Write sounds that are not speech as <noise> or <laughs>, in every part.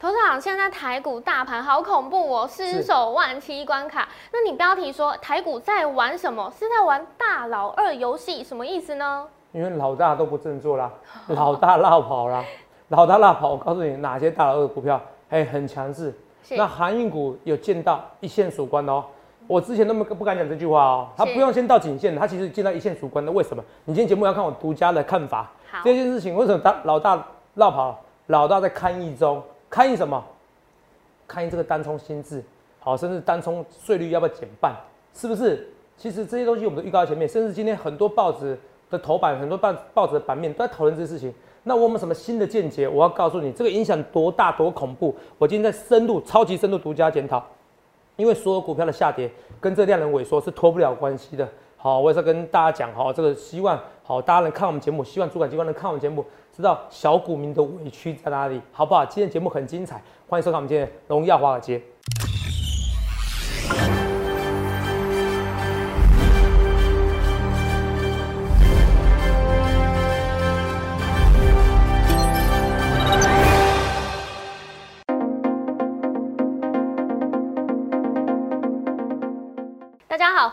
头长，现在台股大盘好恐怖哦，失守万七关卡。那你标题说台股在玩什么？是在玩大老二游戏，什么意思呢？因为老大都不振作啦，<laughs> 老大落跑啦，老大落跑。我告诉你，哪些大老二股票哎很强势？那航运股有见到一线曙光哦。我之前都没不敢讲这句话哦，他不用先到颈线，他其实见到一线曙光的。为什么？你今天节目要看我独家的看法。这件事情为什么大老大落跑？老大在看一中。看一什么？看一这个单冲心智，好，甚至单冲税率要不要减半？是不是？其实这些东西我们都预告前面，甚至今天很多报纸的头版，很多报报纸的版面都在讨论这些事情。那我们什么新的见解？我要告诉你，这个影响多大多恐怖！我今天在深度、超级深度独家检讨，因为所有股票的下跌跟这量能萎缩是脱不了关系的。好，我也是跟大家讲，好，这个希望好大家能看我们节目，希望主管机关能看我们节目。知道小股民的委屈在哪里，好不好？今天节目很精彩，欢迎收看我们今天荣耀华尔街。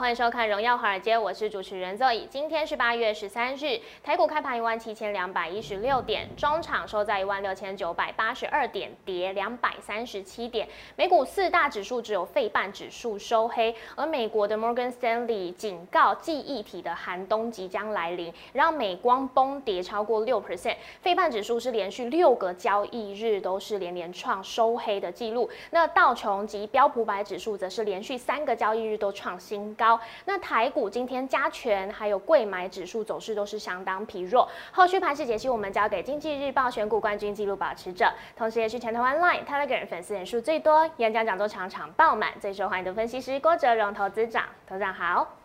欢迎收看《荣耀华尔街》，我是主持人 Zoe。今天是八月十三日，台股开盘一万七千两百一十六点，中场收在一万六千九百八十二点，跌两百三十七点。美股四大指数只有费半指数收黑，而美国的 Morgan Stanley 警告记忆体的寒冬即将来临，让美光崩跌超过六 percent。费半指数是连续六个交易日都是连连创收黑的记录，那道琼及标普百指数则是连续三个交易日都创新高。那台股今天加权还有贵买指数走势都是相当疲弱。后续盘势解析，我们交给经济日报选股冠军纪录保持者，同时也是全台湾 Line Telegram 粉丝人数最多、演讲讲座场场爆满、最受欢迎的分析师郭哲荣投资长。投资长好。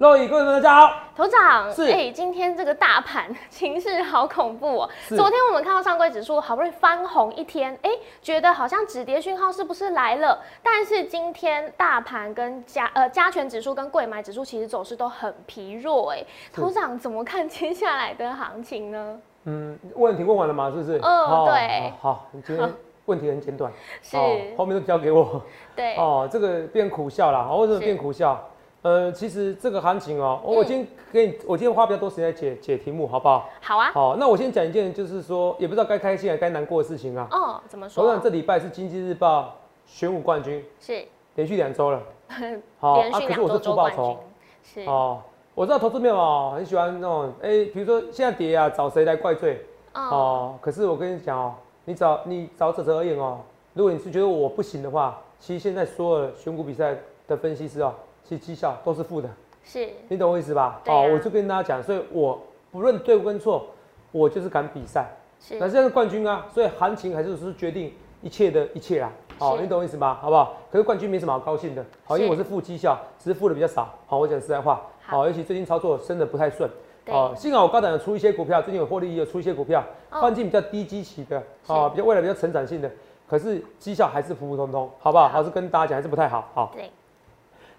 各位观众大家好，头长是哎，今天这个大盘情势好恐怖哦。昨天我们看到上柜指数好不容易翻红一天，哎，觉得好像止跌讯号是不是来了？但是今天大盘跟加呃加权指数跟贵买指数其实走势都很疲弱哎。头长怎么看接下来的行情呢？嗯，问题问完了吗？是不是？嗯，对。好，你今天问题很简短，<laughs> 是后面都交给我。对。哦，这个变苦笑了，为什么变苦笑？呃，其实这个行情哦，我今天给你，我今天花比较多时间解解题目，好不好？好啊。好，那我先讲一件，就是说，也不知道该开心还是该难过的事情啊。哦，怎么说？我想这礼拜是经济日报选股冠军，是连续两周了。<laughs> 好啊，可是我是出报酬。是哦，我知道投资面哦，很喜欢那种，哎，比如说现在跌啊，找谁来怪罪？哦。可是我跟你讲哦，你找你找哲哲而言哦，如果你是觉得我不行的话，其实现在所有的选股比赛的分析师哦。其绩效都是负的，是你懂我意思吧？哦，我就跟大家讲，所以我不论对跟错，我就是敢比赛。是，那现在是冠军啊，所以行情还是是决定一切的一切啦。好，你懂我意思吧？好不好？可是冠军没什么好高兴的，好，因为我是负绩效，只是负的比较少。好，我讲实在话，好，尤其最近操作真的不太顺。哦，幸好我高档有出一些股票，最近有获利，有出一些股票，环境比较低基期的，啊，比较未来比较成长性的，可是绩效还是普普通通，好不好？还是跟大家讲还是不太好。好，对。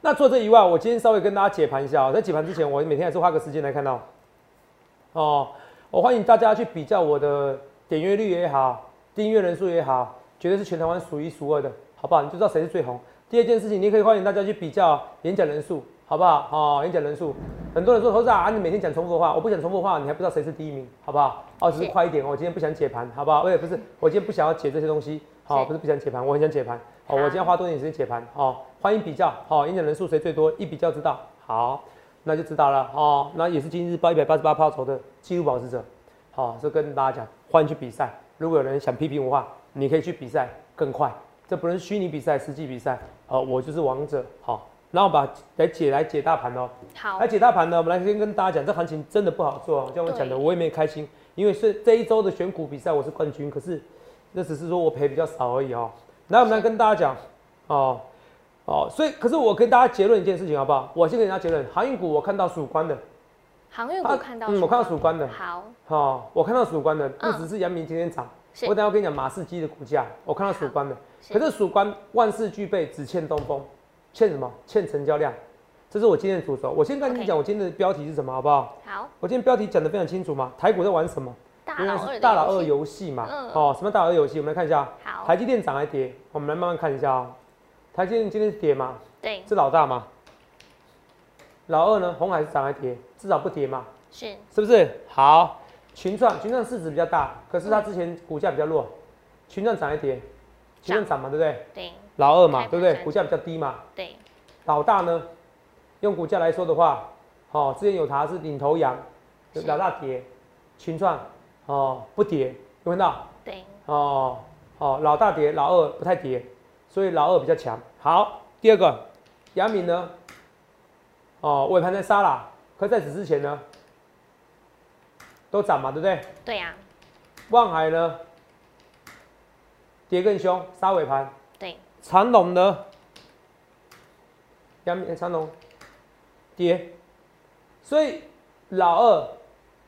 那除了这以外，我今天稍微跟大家解盘一下啊。在解盘之前，我每天还是花个时间来看到。哦，我欢迎大家去比较我的点阅率也好，订阅人数也好，绝对是全台湾数一数二的，好不好？你就知道谁是最红。第二件事情，你可以欢迎大家去比较演讲人数，好不好？哦，演讲人数，很多人说投资啊，你每天讲重复的话，我不讲重复的话，你还不知道谁是第一名，好不好？哦，只是快一点，我今天不想解盘，好不好？我也不是，我今天不想要解这些东西，好，不是不想解盘，我很想解盘。好，我今天花多点时间解盘，好。欢迎比较，好，演讲人数谁最多，一比较知道，好，那就知道了，哦，那也是今日报一百八十八抛筹的纪录保持者，好，这跟大家讲，欢迎去比赛，如果有人想批评我话，你可以去比赛更快，这不是虚拟比赛，实际比赛，好，我就是王者，好，然后把来解来解大盘哦，好，来解大盘呢，我们来先跟大家讲，这行情真的不好做，像我讲的，我也没开心，因为是这一周的选股比赛我是冠军，可是那只是说我赔比较少而已哦，来我们来跟大家讲，哦。哦，所以可是我跟大家结论一件事情好不好？我先跟大家结论，航运股我看到曙光的，航运股看到，嗯，我看到曙光的，好，好，我看到曙光的，不只是阳明今天涨，我等下跟你讲马士基的股价，我看到曙光的，可是曙光万事俱备，只欠东风，欠什么？欠成交量，这是我今天的主轴。我先跟你讲，我今天的标题是什么，好不好？好，我今天标题讲的非常清楚嘛，台股在玩什么？因为是大老二游戏嘛。嗯。哦，什么大老二游戏？我们来看一下。好。台积电涨还跌？我们来慢慢看一下哦。台积电今天是跌吗？对。是老大吗？老二呢？红海是涨还跌？至少不跌嘛。是。是不是？好。群创，群创市值比较大，可是它之前股价比较弱。群创涨还跌？群创涨嘛，对不对？对。老二嘛，对不对？股价比较低嘛。对。老大呢？用股价来说的话，哦，之前有它是领头羊，老大跌，群创哦不跌，有看到？对。哦哦，老大跌，老二不太跌，所以老二比较强。好，第二个，杨明呢？哦，尾盘在杀啦，可在此之前呢，都涨嘛，对不对？对呀。望海呢？跌更凶，杀尾盘。对。长龙呢？阳明长龙。跌，所以老二、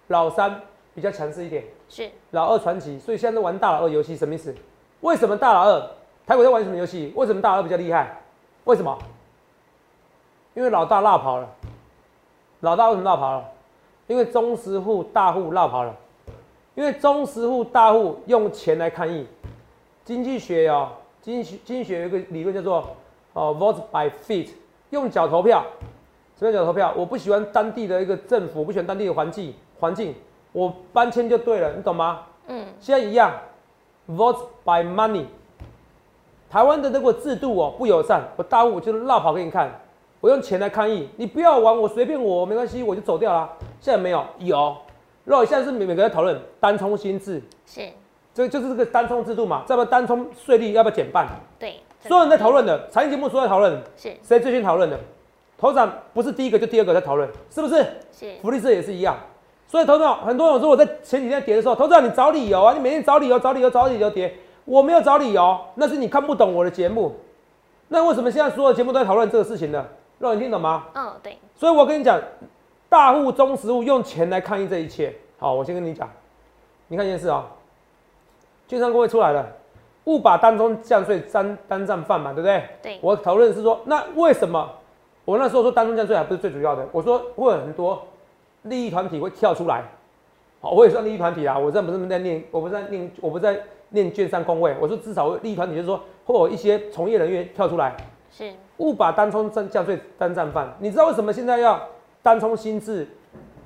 老三比较强势一点。是老二传奇，所以现在都玩大老二游戏，什么意思？为什么大老二台股在玩什么游戏？为什么大老二比较厉害？为什么？因为老大落跑了。老大为什么落跑了？因为中实户大户落跑了。因为中实户大户用钱来抗议。经济学哦，经济经济学有一个理论叫做哦，vote by feet，用脚投票。什么叫投票？我不喜欢当地的一个政府，我不喜欢当地的环境环境，我搬迁就对了，你懂吗？嗯。现在一样，vote by money。台湾的那个制度哦不友善，我大户就是绕跑给你看，我用钱来抗议，你不要玩，我随便我没关系，我就走掉啦。现在没有，有。肉现在是每每个人讨论单冲新制，是，这就是这个单冲制度嘛？要不单冲税率要不要减半？对。所有人在讨论的，财经节目所有人讨论，是谁最先讨论的？头长不是第一个就第二个在讨论，是不是？是。福利社也是一样，所以头长很多人说我在前几天跌的时候，头长你找理由啊，你每天找理由找理由找理由跌，我没有找理由，那是你看不懂我的节目。那为什么现在所有节目都在讨论这个事情呢？让你听懂吗？嗯，对。所以我跟你讲，大户中实物用钱来抗议这一切。好，我先跟你讲，你看一件事啊，券商工会出来了，误把单中降税单单战饭嘛，对不对？对。我讨论是说，那为什么？我那时候说单中降税还不是最主要的，我说会有很多利益团体会跳出来，好，我也算利益团体啊，我这不是在念，我不是在念，我不在念券商工位，我说至少利益团体就是说会有一些从业人员跳出来，是误把单冲降降税单战犯。你知道为什么现在要单冲心智，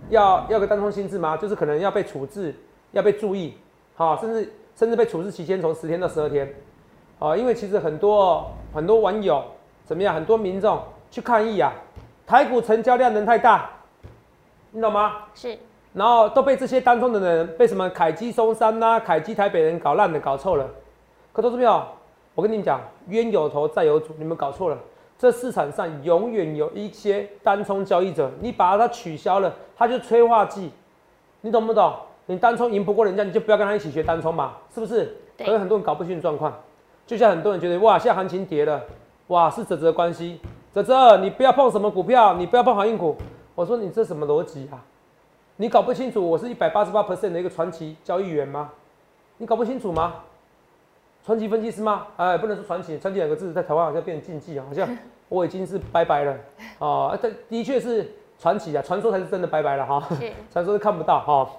要要个单冲心智吗？就是可能要被处置，要被注意，好，甚至甚至被处置期间从十天到十二天，啊，因为其实很多很多网友怎么样，很多民众。去抗议啊！台股成交量能太大，你懂吗？是。然后都被这些当中的人，被什么凯基松山呐、凯基台北人搞烂了、搞臭了。可投资票，我跟你们讲，冤有头债有主，你们搞错了。这市场上永远有一些单冲交易者，你把它取消了，它就催化剂。你懂不懂？你单冲赢不过人家，你就不要跟他一起学单冲嘛，是不是？可是很多人搞不清状况，就像很多人觉得哇，现在行情跌了，哇，是泽泽关系。泽泽，你不要碰什么股票，你不要碰航运股。我说你这什么逻辑啊？你搞不清楚我是一百八十八 percent 的一个传奇交易员吗？你搞不清楚吗？传奇分析师吗？哎，不能说传奇，传奇两个字在台湾好像变成禁忌啊，好像 <laughs> 我已经是拜拜了啊。这的确是传奇啊，传说才是真的拜拜了哈。传说是看不到哈。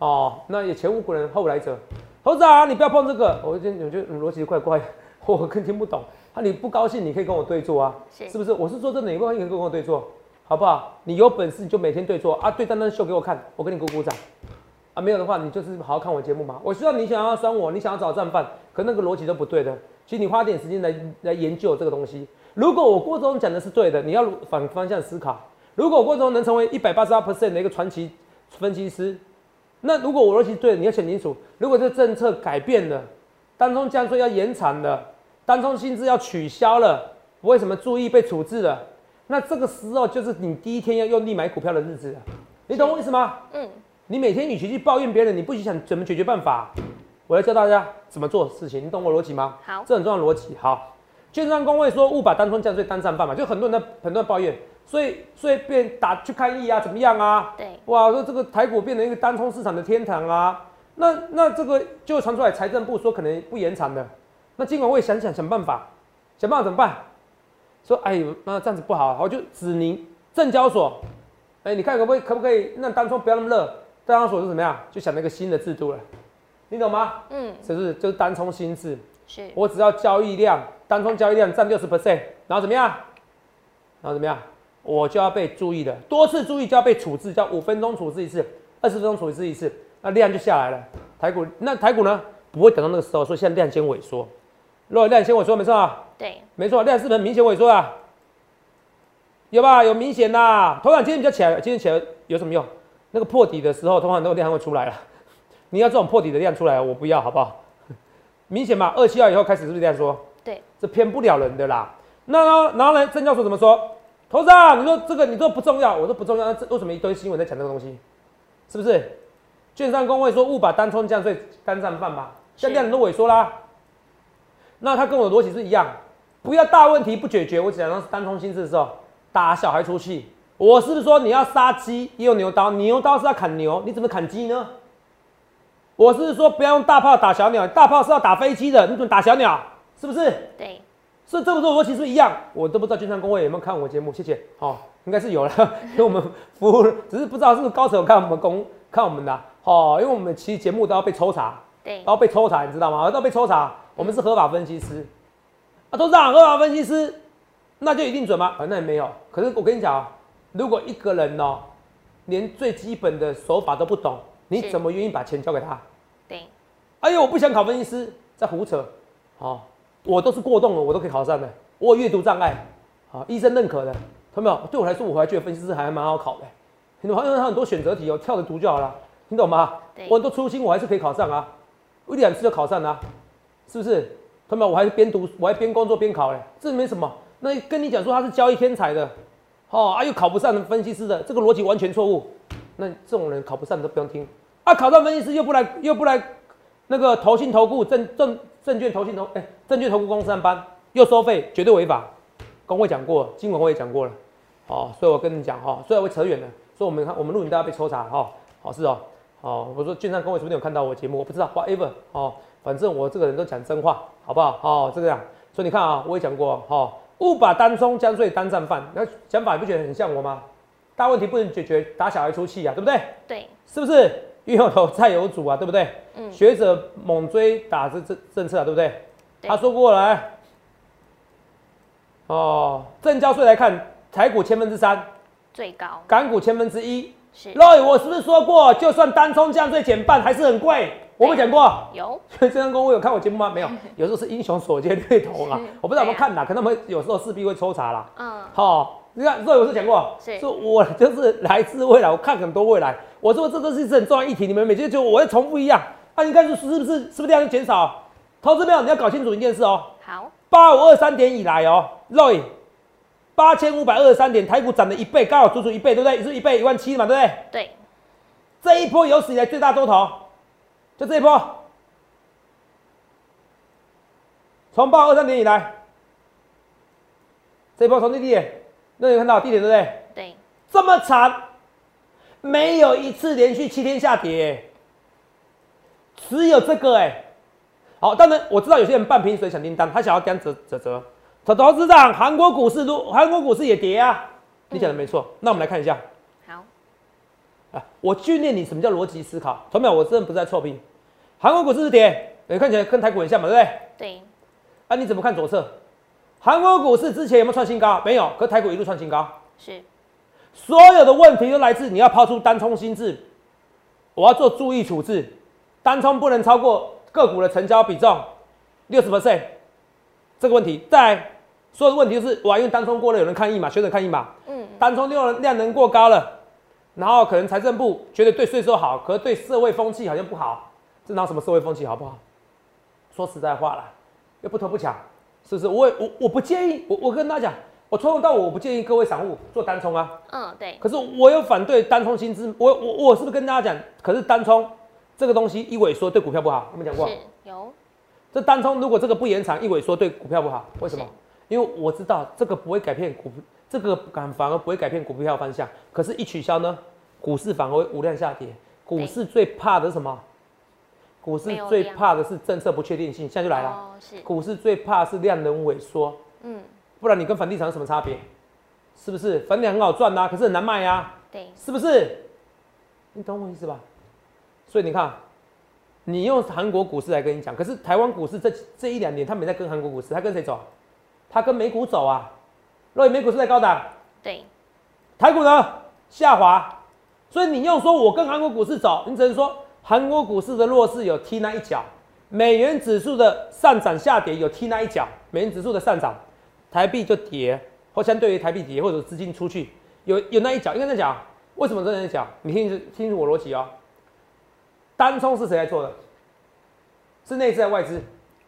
哦，那也前无古人后来者。猴子啊，你不要碰这个，我就我觉得逻辑怪怪，<laughs> 我更听不懂。那你不高兴，你可以跟我对坐啊，是不是？我是说真的，你不高兴可以跟我对坐，好不好？你有本事你就每天对错啊，对单单秀给我看，我给你鼓鼓掌啊。没有的话，你就是好好看我节目嘛。我知道你想要酸我，你想要找战犯，可那个逻辑都不对的。其实你花点时间来来研究这个东西。如果我郭总讲的是对的，你要反方向思考。如果郭总能成为一百八十二 percent 的一个传奇分析师，那如果我逻辑对，你要想清楚，如果这政策改变了，当中降税要延长了。单冲薪资要取消了，为什么注意被处置了？那这个时候就是你第一天要用力买股票的日子了，你懂我意思吗？嗯，你每天与其去抱怨别人，你不去想怎么解决办法，我要教大家怎么做事情，你懂我逻辑吗？好，这很重要逻辑。好，券商工会说勿把单冲降税单战犯嘛，就很多人在很多人抱怨，所以所以变打去抗议啊，怎么样啊？对，哇，说这个台股变成一个单冲市场的天堂啊，那那这个就传出来，财政部说可能不延长的。那尽管会想想想办法，想办法怎么办？说哎，那这样子不好，我就指您证交所，哎，你看可不可以可不可以那当初不要那么热？证交所是怎么样？就想那个新的制度了，你懂吗？嗯，是不是就是单冲新制？是，我只要交易量单冲交易量占六十 percent，然后怎么样？然后怎么样？我就要被注意的，多次注意就要被处置，叫五分钟处置一次，二十分钟处置一次，那量就下来了。台股那台股呢？不会等到那个时候，所以现在量先萎缩。如果量先萎缩，没错啊。对，没错，量是不是明显萎缩啊？有吧？有明显呐。头场今天比较起来，今天起来有什么用？那个破底的时候，头场那个量会出来了。<laughs> 你要这种破底的量出来，我不要，好不好？<laughs> 明显嘛，二七二以后开始是不是这样说？对，这骗不了人的啦。那然后呢？郑教授怎么说？头上你说这个你说不重要，我说不重要。那这为什么一堆新闻在讲这个东西？是不是？券商工会说勿把单冲降税单占饭吧，现在量都萎缩啦。那他跟我的逻辑是一样，不要大问题不解决，我只讲单通心智的时候打小孩出气。我是不是说你要杀鸡也有牛刀，牛刀是要砍牛，你怎么砍鸡呢？我是说不要用大炮打小鸟，大炮是要打飞机的，你怎么打小鸟？是不是？对。是这么说，我其实一样，我都不知道军商工会有没有看我节目，谢谢。好，应该是有了，<laughs> 因为我们服务，只是不知道是不是高手有看我们公看我们的。哦，因为我们其实节目都要被抽查，对，都要被抽查，你知道吗？都要被抽查。我们是合法分析师，啊，董事长，合法分析师，那就一定准吗？啊，那也没有。可是我跟你讲啊，如果一个人哦，连最基本的手法都不懂，你怎么愿意把钱交给他？对。哎呦，我不想考分析师，在胡扯。好，我都是过动了，我都可以考上的。我有阅读障碍，好，医生认可的。看到没有？对我来说，我还觉得分析师还蛮好考的。你们好像他很多选择题哦，跳着读就好了。听懂吗？我很多初心，我还是可以考上啊，一两次就考上了，是不是？他们我还是边读，我还边工作边考嘞，这没什么。那跟你讲说他是交易天才的，哦啊又考不上分析师的，这个逻辑完全错误。那这种人考不上都不用听啊，考上分析师又不来又不来那个投信投顾证证证券投信投哎证券投顾公司上班又收费，绝对违法。工会讲过，金管会也讲过了，哦，所以我跟你讲哈，虽然会扯远了，所以我们看我们录影都要被抽查哈，好是哦。哦，我说券商工会是不是有看到我节目？我不知道，whatever。哦，反正我这个人都讲真话，好不好？哦，这个样。所以你看啊，我也讲过，哈，勿把单冲将税当战犯。那想法你不觉得很像我吗？大问题不能解决，打小孩出气啊，对不对？对，是不是？冤有头债有主啊，对不对？嗯。学者猛追打这政政策啊，对不对？他说过来。哦，正交税来看，台股千分之三，最高。港股千分之一。Roy，我是不是说过，就算单冲降税减半，还是很贵？我们讲过。有。所以这张公会有看我节目吗？没有。有时候是英雄所见略同啊，我不知道有没有看呐？可能我们有时候势必会抽查啦。嗯。好，你看，Roy 我是讲过，说我就是来自未来，我看很多未来。我说这个是很重要议题，你们每次就我要重复一样。那你看是是不是是不是量减少？投资没有？你要搞清楚一件事哦。好。八五二三点以来哦，Roy。八千五百二十三点，台股涨了一倍，刚好足足一倍，对不对？是一倍一万七嘛，对不对？对。这一波有史以来最大多头，就这一波，从报二三点以来，这一波从低点，那你看到低点对不对？对。这么长，没有一次连续七天下跌，只有这个哎。好，当然我知道有些人半瓶水想订单，他想要干折折折。投投资长，韩国股市都韩国股市也跌啊，你讲的没错。那我们来看一下。我训练你什么叫逻辑思考。同秒，我真的不是在臭屁。韩国股市是跌，你看起来跟台股很像嘛，对不对？对。啊，你怎么看左侧？韩国股市之前有没有创新高？没有，可台股一路创新高。是。所有的问题都来自你要抛出单冲心智，我要做注意处置，单冲不能超过个股的成交比重六十 percent，这个问题在。所有的问题就是，我因为单冲过了，有人抗议嘛，学者抗议嘛。嗯。单冲量量能过高了，然后可能财政部觉得对税收好，可是对社会风气好像不好。这拿什么社会风气好不好？说实在话了，又不偷不抢，是不是？我我我不建议，我我跟大家讲，我从头到尾我不建议各位散户做单冲啊。嗯，对。可是我有反对单冲薪资，我我我是不是跟大家讲？可是单冲这个东西一萎缩对股票不好，有没有讲过？有。这单冲如果这个不延长一萎缩对股票不好，为什么？因为我知道这个不会改变股，这个反反而不会改变股票方向。可是，一取消呢，股市反而会无量下跌。股市最怕的是什么？股市最怕的是政策不确定性。现在就来了，股市最怕是量能萎缩。嗯，不然你跟房地产有什么差别？是不是？房地产很好赚呐，可是很难卖呀。对，是不是？你懂我意思吧？所以你看，你用韩国股市来跟你讲，可是台湾股市这这一两年，他没在跟韩国股市，他跟谁走？他跟美股走啊。若美股是在高档，对，台股呢下滑，所以你用说我跟韩国股市走，你只能说韩国股市的弱势有踢那一脚，美元指数的上涨下跌有踢那一脚，美元指数的上涨，台币就跌，或相对于台币跌，或者资金出去有有那一脚，应该在讲为什么在那一脚？你听清清楚我逻辑哦。单冲是谁来做的？是内资还是外资？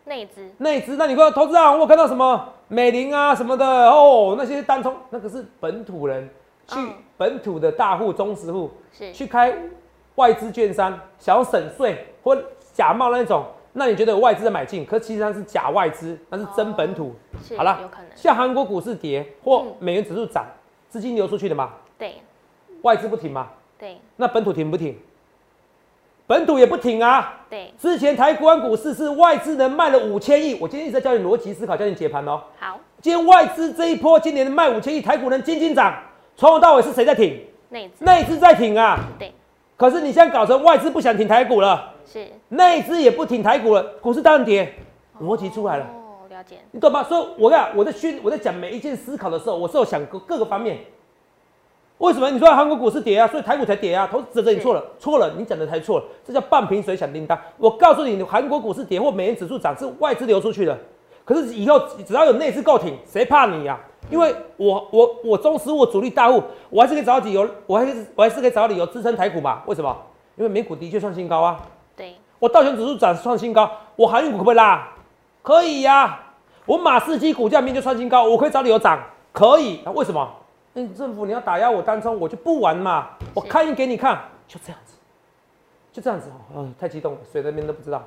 内资。内资，那你说投资啊？我看到什么美林啊什么的哦，那些单冲，那个是本土人去本土的大户、中实户是去开外资券商，想要省税或假冒那种，那你觉得有外资在买进？可其实它是假外资，那是真本土。好了，有可能像韩国股市跌或美元指数涨，资金流出去的嘛？对。外资不停嘛？对。那本土停不停？本土也不挺啊！对，之前台湾股市是外资能卖了五千亿，我今天一直在教你逻辑思考，教你解盘哦。好，今天外资这一波今年卖五千亿，台股能金金涨，从头到尾是谁在挺？内资，内资在挺啊。对。可是你现在搞成外资不想挺台股了，是，内资也不挺台股了，股市当然跌，逻辑出来了。哦，了解。你懂吗？所以我讲我在训我在讲每一件思考的时候，我是有想各各个方面。为什么你说韩国股市跌啊？所以台股才跌啊？投资者你错了，错了，你讲的才错了，这叫半瓶水响叮当。我告诉你，韩国股市跌或美元指数涨是外资流出去的。可是以后只要有内资够挺，谁怕你呀？因为我我我中实我主力大户，我还是可以找到理由，我还是我还是可以找到理由支撑台股嘛？为什么？因为美股的确创新高啊。对。我道琼指数涨创新高，我航运股可不可以拉？可以呀。我马士基股价明就创新高，我可以找理由涨，可以。那为什么？政府你要打压我单冲，我就不玩嘛！我开印给你看，就这样子，就这样子哦。嗯，太激动了，水那边都不知道，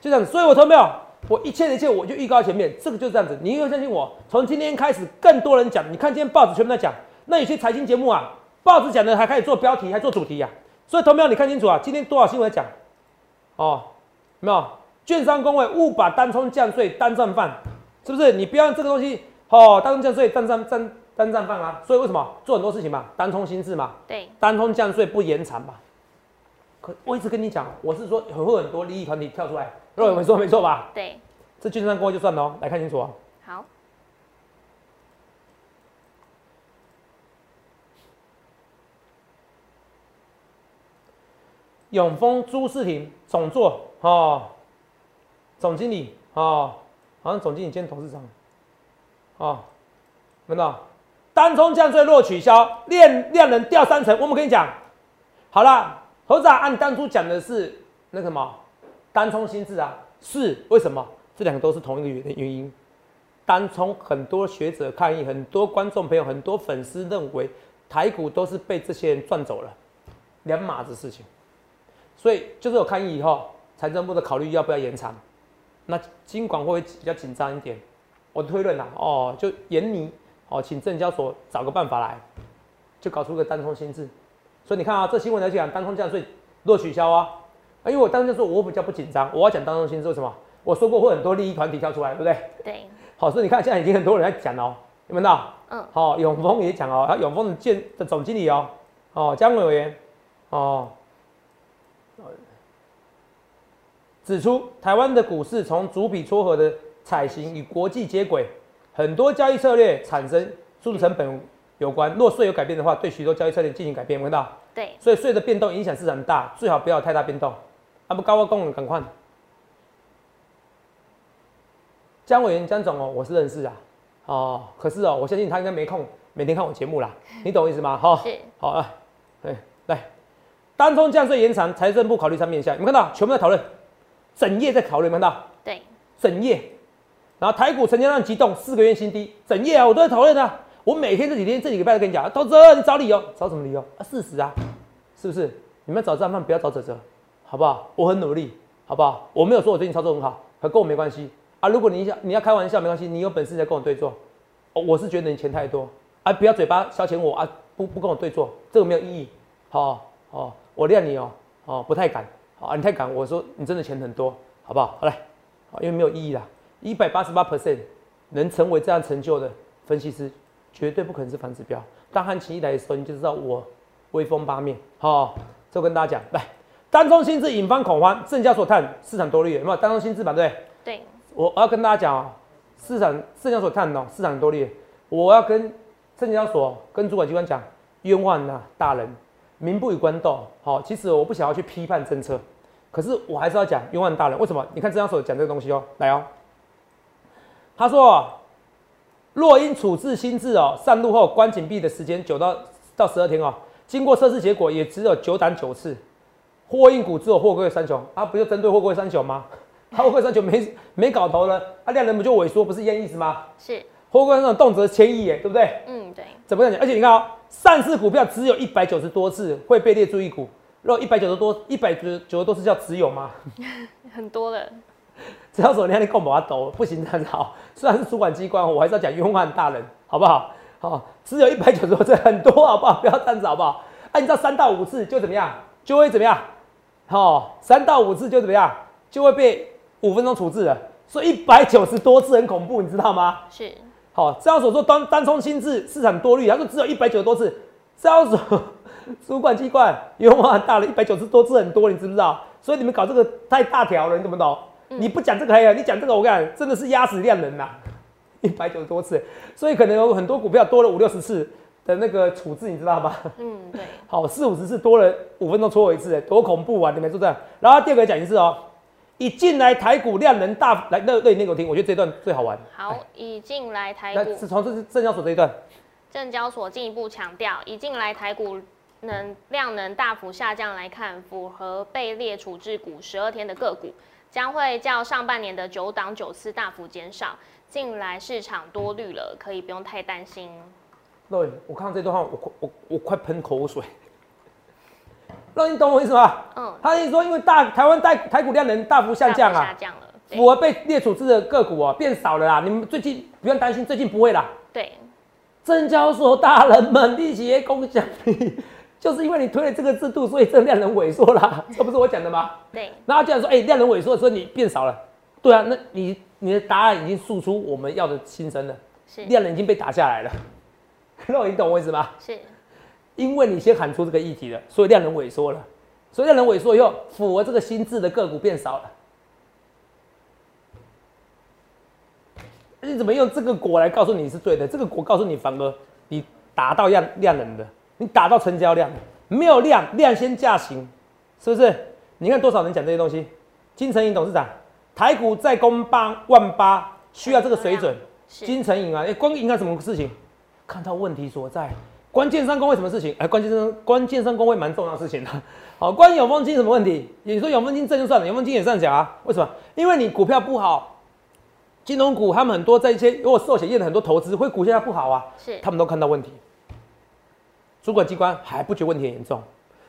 就这样子。所以我投没有，我一切的一切我就预告前面，这个就是这样子。你要相信我，从今天开始，更多人讲。你看今天报纸全部在讲，那有些财经节目啊，报纸讲的还开始做标题，还做主题呀。所以投票你看清楚啊，今天多少新闻讲？哦，没有，券商工会误把单冲降税单战犯，是不是？你不要这个东西哦，单冲降税单战战。单战犯啊，所以为什么做很多事情嘛？单冲心智嘛，对，单冲降税不延长嘛。可我一直跟你讲，我是说会很多利益团体跳出来，各位没错没错吧？对，这券商过就算了哦，来看清楚啊。好，永丰朱世廷总座哦，总经理哦，好像总经理兼董事长哦，看到？单冲降税落取消，量量能掉三成。我们跟你讲，好了，猴子啊按当初讲的是那什么单冲心智啊，是为什么？这两个都是同一个原原因。单冲很多学者抗议，很多观众朋友、很多粉丝认为台股都是被这些人赚走了，两码子事情。所以就是有抗议以后，财政部的考虑要不要延长，那金管会比较紧张一点。我推论呐，哦，就严你。哦，请证交所找个办法来，就搞出个单通心智。所以你看啊，这新闻来讲，单通降税若取消啊，因为我当时说我比较不紧张，我要讲单通心智为什么？我说过会很多利益团体跳出来，对不对？对。好，所以你看现在已经很多人在讲哦，有没有？嗯。好，永丰也讲哦，他永丰的建的总经理哦，哦，江委员哦，指出台湾的股市从主笔撮合的采行与国际接轨。很多交易策略产生输入成本有关，若税有改变的话，对许多交易策略进行改变，看到？对。所以税的变动影响市场大，最好不要太大变动。啊不，高高工赶快。江委员、江总哦，我是认识啊。哦，可是哦，我相信他应该没空每天看我节目啦，<laughs> 你懂我意思吗？好，是。好啊，对，来，单通降税延长，财政部考虑三面下，你们看到全部在讨论，整夜在讨论，看到？对。整夜。然后台股成交量激动，四个月新低，整夜啊，我都在讨论啊。我每天这几天这几个礼拜都跟你讲，投资你找理由，找什么理由啊？事实啊，是不是？你们找战犯不要找哲哲，好不好？我很努力，好不好？我没有说我最近操作很好，和跟我没关系啊。如果你想你要开玩笑没关系，你有本事再跟我对坐。哦，我是觉得你钱太多啊，不要嘴巴消遣我啊，不不跟我对坐，这个没有意义。好，哦，我谅你哦，哦，不太敢，啊，你太敢，我说你真的钱很多，好不好？好来，因为没有意义啦。一百八十八 percent 能成为这样成就的分析师，绝对不可能是反指标。当行情一来的时候，你就知道我威风八面。好，就跟大家讲，来，单中心智引发恐慌，证交所探市场多虑，有没有单中心智吧？对不对？对，我我要跟大家讲哦，市场证交所探哦，市场多虑，我要跟证交所跟主管机关讲，冤枉呐，大人，民不与官斗。好，其实我不想要去批判政策，可是我还是要讲冤枉大人。为什么？你看证交所讲这个东西哦，来哦，他说，若因处置心智哦，上路后关紧闭的时间九到到十二天哦，经过测试结果也只有九档九次。货运股只有货柜三雄，啊，不就针对货柜三雄吗？他货柜三雄没没搞头了，啊量能不就萎缩，不是一样意思吗？是货柜三雄动辄千亿耶，对不对？嗯，对。怎么讲？而且你看哦，上市股票只有一百九十多次会被列注意股，若一百九十多一百九九十多次叫只有吗？<laughs> 很多了。只要说你看你够把它抖，不行这样子好。虽然是主管机关，我还是要讲冤枉大人，好不好？好，只有一百九十多次很多，好不好？不要这样子，好不好？按照三到五次就怎么样，就会怎么样？好，三到五次就怎么样，就会被五分钟处置了。所以一百九十多次很恐怖，你知道吗？是。好，交易所说单单冲心智市场多虑，他说只有一百九十多次，交易所主管机关冤枉大人，一百九十多次很多，你知不知道？所以你们搞这个太大条了，你懂不懂？你不讲这个还有，你讲这个我讲真的是压死量人呐，一百九十多次，所以可能有很多股票多了五六十次。的那个处置你知道吗？嗯，对。<laughs> 好，四五十次多了五分钟搓我一次，多恐怖啊！你们说这样。然后第二个讲一次哦，一进来台股量能大来，那那那个我听，我觉得这段最好玩。好，一进来台股，是从这是证交所这一段。证交所进一步强调，一进来台股能量能大幅下降来看，符合被列处置股十二天的个股，将会较上半年的九档九次大幅减少。近来市场多虑了，可以不用太担心。对，我看到这段话，我我我快喷口水。<laughs> 那你懂我意思吗？嗯。他意思说，因为大台湾台台股量能大幅下降啊，下降了，符合被列处置的个股啊变少了啦。你们最近不用担心，最近不会啦。对。证交所大人们，利息共享，就是因为你推了这个制度，所以这量能萎缩啦。<laughs> 这不是我讲的吗？对。然后既然说，哎，量能萎缩的时候你变少了，对啊，那你你的答案已经诉出我们要的心声了，是量能已经被打下来了。<laughs> 那你懂我意思吗？是，因为你先喊出这个议题了，所以量能萎缩了，所以量能萎缩以后，符合这个心智的个股变少了。你怎么用这个果来告诉你是对的？这个果告诉你反而你达到量量能的，你打到成交量，没有量量先价行，是不是？你看多少人讲这些东西？金城银董事长，台股再攻八万八，需要这个水准。金城银啊，哎，光银行什么事情？看到问题所在，关键上工会什么事情？哎，关键上关键上工会蛮重要的事情的。好，关于永丰金什么问题？你说永丰金这就算了，永丰金也这样讲啊？为什么？因为你股票不好，金融股他们很多在一些如果寿险业的很多投资会股价不好啊，是他们都看到问题。主管机关还不觉得问题很严重，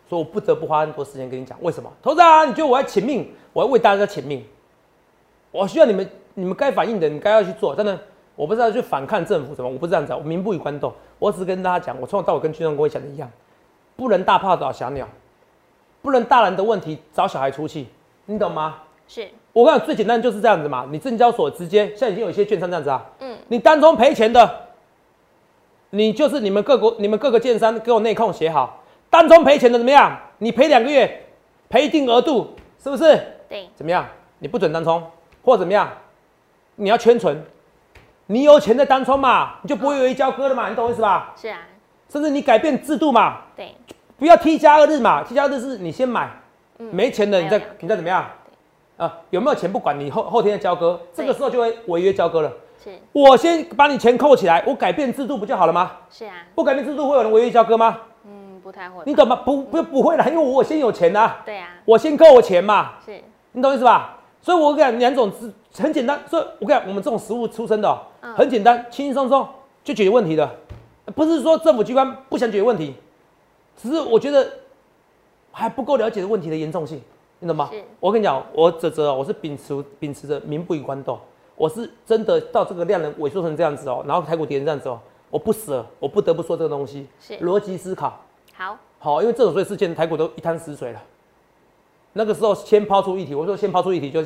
所以我不得不花很多时间跟你讲为什么。投资啊，你觉得我要请命？我要为大家请命，我需要你们，你们该反应的，你该要去做，真的。我不知道去反抗政府什么，我不是这样子，我民不与官斗。我只是跟大家讲，我从头到尾跟军中跟我讲的一样，不能大炮打小鸟，不能大人的问题找小孩出气，你懂吗？是我跟你讲，最简单就是这样子嘛。你证交所直接，现在已经有一些券商这样子啊，嗯，你当中赔钱的，你就是你们各国、你们各个建商给我内控写好，当中赔钱的怎么样？你赔两个月，赔一定额度，是不是？对，怎么样？你不准单冲，或怎么样？你要圈存。你有钱在单冲嘛，你就不会有一交割了嘛，你懂我意思吧？是啊，甚至你改变制度嘛，对，不要 T 加二日嘛，T 加二日是你先买，没钱的你再你再怎么样，啊，有没有钱不管你后后天的交割，这个时候就会违约交割了。是，我先把你钱扣起来，我改变制度不就好了吗？是啊，不改变制度会有人违约交割吗？嗯，不太会。你懂吗？不不不会啦，因为我先有钱呐。对啊，我先扣我钱嘛。是，你懂意思吧？所以我讲两种是很简单，所以我讲我们这种实务出身的，很简单，轻轻松松就解决问题的，不是说政府机关不想解决问题，只是我觉得还不够了解的问题的严重性，你懂吗？我跟你讲，我泽泽，我是秉持秉持着民不与官斗，我是真的到这个量能萎缩成这样子哦，然后台股跌成这样子哦，我不舍，我不得不说这个东西，是逻辑思考，好，好，因为这种所以事件台股都一滩死水了。那个时候先抛出议题，我说先抛出议题就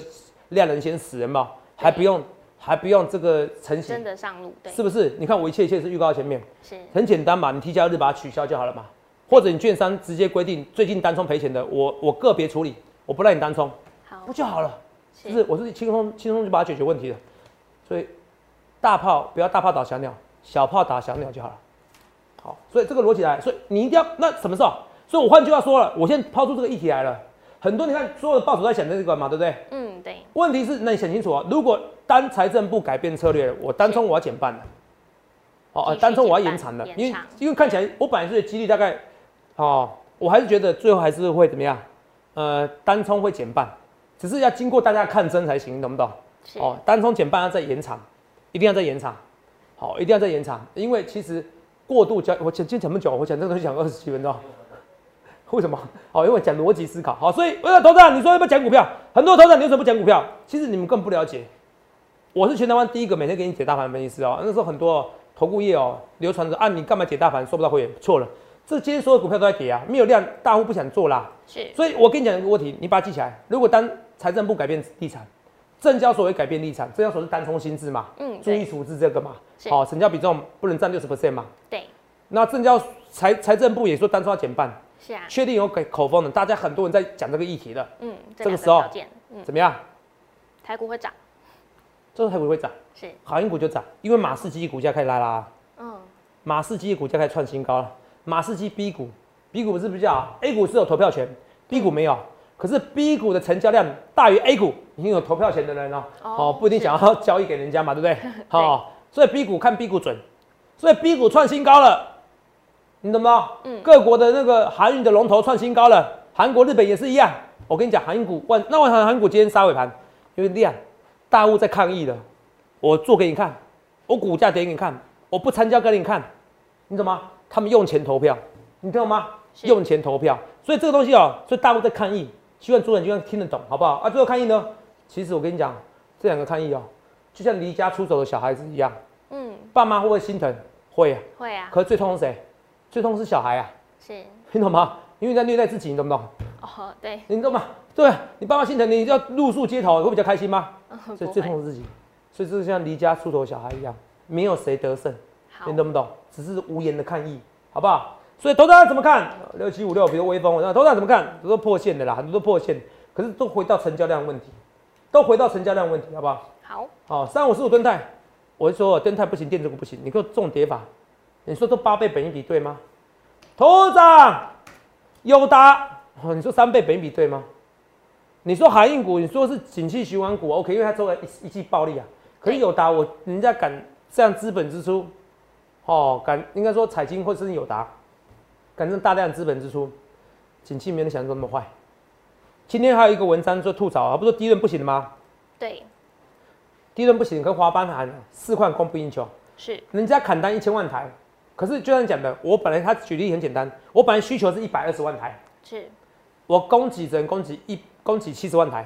量能先死人嘛，还不用还不用这个成型，真的上路，对，是不是？你看我一切一切是预告前面，是很简单嘛，你提交日把它取消就好了嘛。或者你券商直接规定最近单冲赔钱的，我我个别处理，我不让你单冲，好，不就好了？就是我是轻松轻松就把它解决问题了。所以大炮不要大炮打小鸟，小炮打小鸟就好了。好，所以这个逻辑来，所以你一定要那什么时候？所以我换句话说了，我先抛出这个议题来了。很多你看所有的报纸在想这个嘛，对不对？嗯，对。问题是，那你想清楚啊，如果单财政部改变策略，我单冲我要减半了。哦，单冲我要延长了，因为因为看起来我本来是几率大概，哦，我还是觉得最后还是会怎么样？呃，单冲会减半，只是要经过大家看真才行，懂不懂？哦，单冲减半要再延长，一定要再延长，好，一定要再延长，因为其实过度交，我讲今天讲那么久，我讲这个东西讲二十七分钟。为什么？哦，因为讲逻辑思考。好，所以为了投资你说要不要讲股票？很多投资你为什么不讲股票？其实你们更不了解。我是全台湾第一个每天给你解大盘分析师哦。那时候很多投顾业哦流传着啊，你干嘛解大盘收不到会员？错了，这今天所有股票都在跌啊，没有量，大户不想做啦。是。所以我跟你讲一个问题，你把它记起来。如果当财政部改变立场，证交所也改变立场，证交所是单冲新制嘛？嗯。注意处置这个嘛？好，成交比重不能占六十 percent 嘛？对。那证交财财政部也说单冲要减半。是啊，确定有给口风的，大家很多人在讲这个议题的。嗯，这个时候嗯怎么样？台股会涨，这个台股会涨，是，航运股就涨，因为马士基股价开始拉拉。嗯，马士基股价开始创新高了。马士基 B 股，B 股是不是叫 A 股是有投票权，B 股没有。可是 B 股的成交量大于 A 股，已经有投票权的人哦，哦，不一定想要交易给人家嘛，对不对？<laughs> 好，所以 B 股看 B 股准，所以 B 股创新高了。你懂吗？嗯，各国的那个航运的龙头创新高了，韩国、日本也是一样。我跟你讲，航运股万那万航航股今天杀尾盘，因为量大户在抗议的。我做给你看，我股价点给你看，我不参加给你看，你懂吗？他们用钱投票，你听懂吗？用钱投票，所以这个东西哦，所以大陆在抗议，希望主人就听得懂，好不好？啊，最后抗议呢？其实我跟你讲，这两个抗议哦，就像离家出走的小孩子一样。嗯，爸妈会不会心疼？会啊，会啊。可是最痛是谁？最痛是小孩啊，是，听懂吗？因为在虐待自己，你懂不懂？哦，对，你懂吗？对，你爸妈心疼你，要露宿街头，会比较开心吗？<laughs> 所以最痛是自己，所以这是像离家出走的小孩一样，没有谁得胜，你懂不懂？只是无言的抗议，好不好？所以投资人怎么看？六七五六，比如微风，那投资人怎么看？都是破线的啦，很多都破线，可是都回到成交量问题，都回到成交量问题，好不好？好，好，三五四五吨泰，我就说吨泰不行，电子股不行，你给我重叠法。你说这八倍本一比对吗？头长有答，你说三倍本一比对吗？你说海运股，你说是景气循环股，OK，因为它做了一一季暴利啊。可是有达我，人家敢这样资本支出，哦，敢应该说彩金或是有答，敢这样大量资本支出，景气没人想的这么坏。今天还有一个文章说吐槽啊，不是说低润不行的吗？对，低润不行，跟华邦喊四块供不应求，是人家砍单一千万台。可是就像讲的，我本来他举例很简单，我本来需求是一百二十万台，是，我供给只能供给一供给七十万台，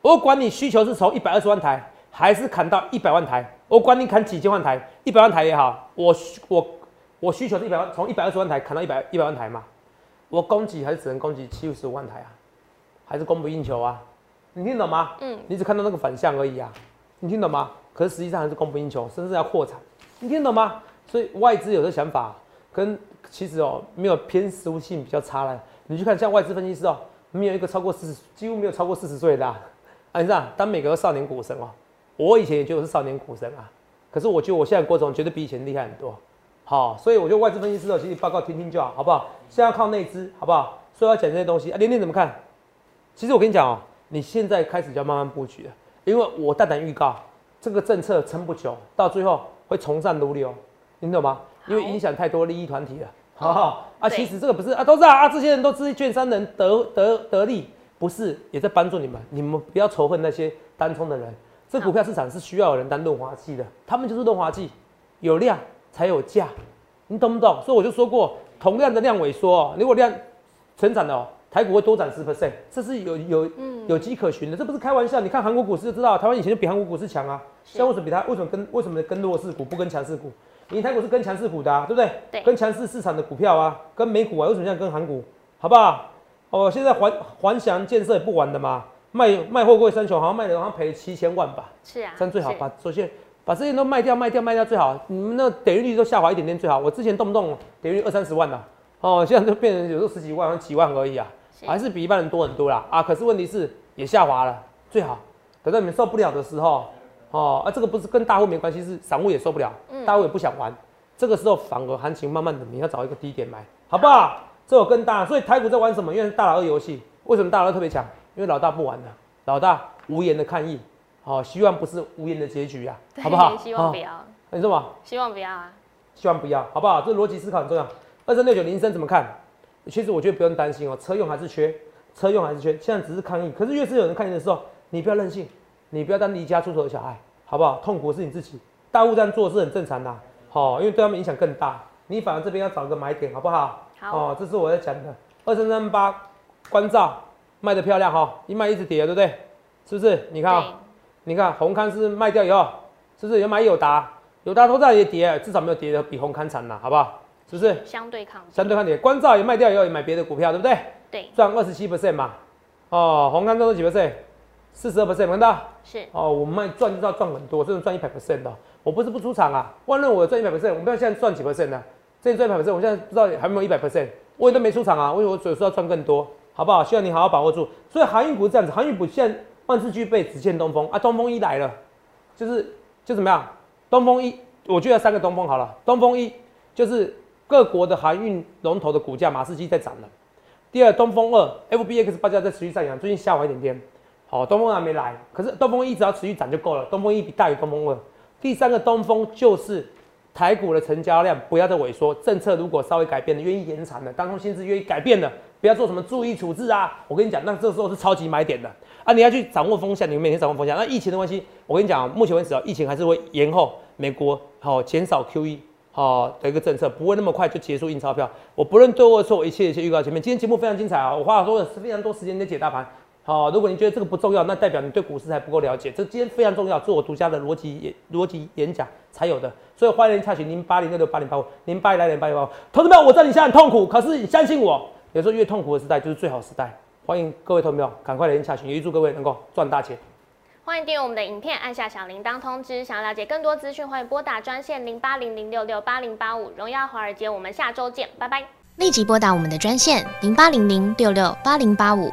我管你需求是从一百二十万台还是砍到一百万台，我管你砍几千万台，一百万台也好，我我我需求是一百万，从一百二十万台砍到一百一百万台嘛，我供给还是只能供给七十五万台啊，还是供不应求啊，你听懂吗？嗯，你只看到那个反向而已啊，你听懂吗？可是实际上还是供不应求，甚至要扩产，你听懂吗？所以外资有的想法跟其实哦没有偏实物性比较差了。你去看像外资分析师哦，没有一个超过四十，几乎没有超过四十岁的。啊，你知道，当每个少年股神哦，我以前也觉得我是少年股神啊。可是我觉得我现在郭总绝对比以前厉害很多。好，所以我觉得外资分析师哦，其实报告听听就好，好不好？现在要靠内资，好不好？所以要讲这些东西啊。连连怎么看？其实我跟你讲哦，你现在开始就要慢慢布局了，因为我大胆预告，这个政策撑不久，到最后会从善如流。你懂吗？因为影响太多利益团体了，好好啊。其实这个不是啊，都是啊啊，这些人都是券商人得得得利，不是也在帮助你们。你们不要仇恨那些单冲的人。这股票市场是需要有人当润滑剂的，他们就是润滑剂，有量才有价，你懂不懂？所以我就说过，同样的量萎缩，如果量成长的哦，台股会多涨十 percent，这是有有有迹可循的，这不是开玩笑。你看韩国股市就知道，台湾以前就比韩国股市强啊，现在为什么比它？为什么跟为什么跟弱势股不跟强势股？你台股是跟强势股的，对不对？对，跟强势市场的股票啊，跟美股啊，为什么这样跟韩股？好不好？哦，现在环环翔建设也不玩的嘛，卖卖货柜三雄，好像卖的好像赔七千万吧？是啊，这样最好把首先把这些都卖掉，卖掉，卖掉最好。你们那点率率都下滑一点点最好。我之前动不动点率二三十万的，哦，现在就变成有时候十几万、几万而已啊，还是比一般人多很多啦啊。可是问题是也下滑了，最好等到你们受不了的时候，哦啊，这个不是跟大户没关系，是散户也受不了，大户也不想玩，这个时候反而行情慢慢的你要找一个低点买，好不好？这有更大，所以台股在玩什么？因为大佬二游戏，为什么大佬特别强？因为老大不玩了，老大无言的抗议，好，希望不是无言的结局啊，好不好？希望不要。你说嘛？希望不要啊。希望不要，好不好？这逻辑思考很重要。二三六九铃声怎么看？其实我觉得不用担心哦，车用还是缺，车用还是缺。现在只是抗议，可是越是有人抗议的时候，你不要任性，你不要当离家出走的小孩，好不好？痛苦是你自己，大户这样做是很正常的，好，因为对他们影响更大。你反而这边要找个买点，好不好？好。哦，这是我在讲的。二三三八关照卖的漂亮哈，一卖一直跌，对不对？是不是？你看啊，你看红康是卖掉以后，是不是有买友达？有大头在也跌，至少没有跌的比红康惨了，好不好？是不是？相对抗相对抗跌，关照也卖掉以后也买别的股票，对不对？对。赚二十七 percent 嘛。哦，红康赚了几 percent？四十二 percent，看到？是。哦，我们卖赚就要赚很多，这种赚一百 percent 的。我不是不出场啊，万润我赚一百 percent，我们不要现在赚几 percent 呢？这赚一百 percent，我现在不知道还没有一百 percent，我也都没出场啊，为什么我有时候要赚更多？好不好？希望你好好把握住。所以航运股是这样子，航运股现在万事俱备，只欠东风啊。东风一来了，就是就怎么样？东风一。我觉得三个东风好了，东风一就是各国的航运龙头的股价，马士基在涨了。第二，东风二，FBX 报价在持续上扬，最近下滑一点点。好，东风还没来，可是东风一只要持续涨就够了。东风一比大于东风二。第三个东风就是台股的成交量不要再萎缩，政策如果稍微改变了，愿意延长的，当中薪资愿意改变的，不要做什么注意处置啊。我跟你讲，那这时候是超级买点的啊！你要去掌握风向，你每天掌握风向。那疫情的关系，我跟你讲，目前为止啊，疫情还是会延后。美国好减少 QE 好的一个政策，不会那么快就结束印钞票。我不论对或错，一切一切预告前面。今天节目非常精彩啊！我花了多是非常多时间在解大盘。好，如果你觉得这个不重要，那代表你对股市还不够了解。这今天非常重要，是我独家的逻辑演逻辑演讲才有的。所以欢迎查询零八零六六八零八五零八零零八零八五。同志们，我知道你现在很痛苦，可是你相信我，有时候越痛苦的时代就是最好时代。欢迎各位投票赶快来查询，也预祝各位能够赚大钱。欢迎订阅我们的影片，按下小铃铛通知。想要了解更多资讯，欢迎拨打专线零八零零六六八零八五。荣耀华尔街，我们下周见，拜拜。立即拨打我们的专线零八零零六六八零八五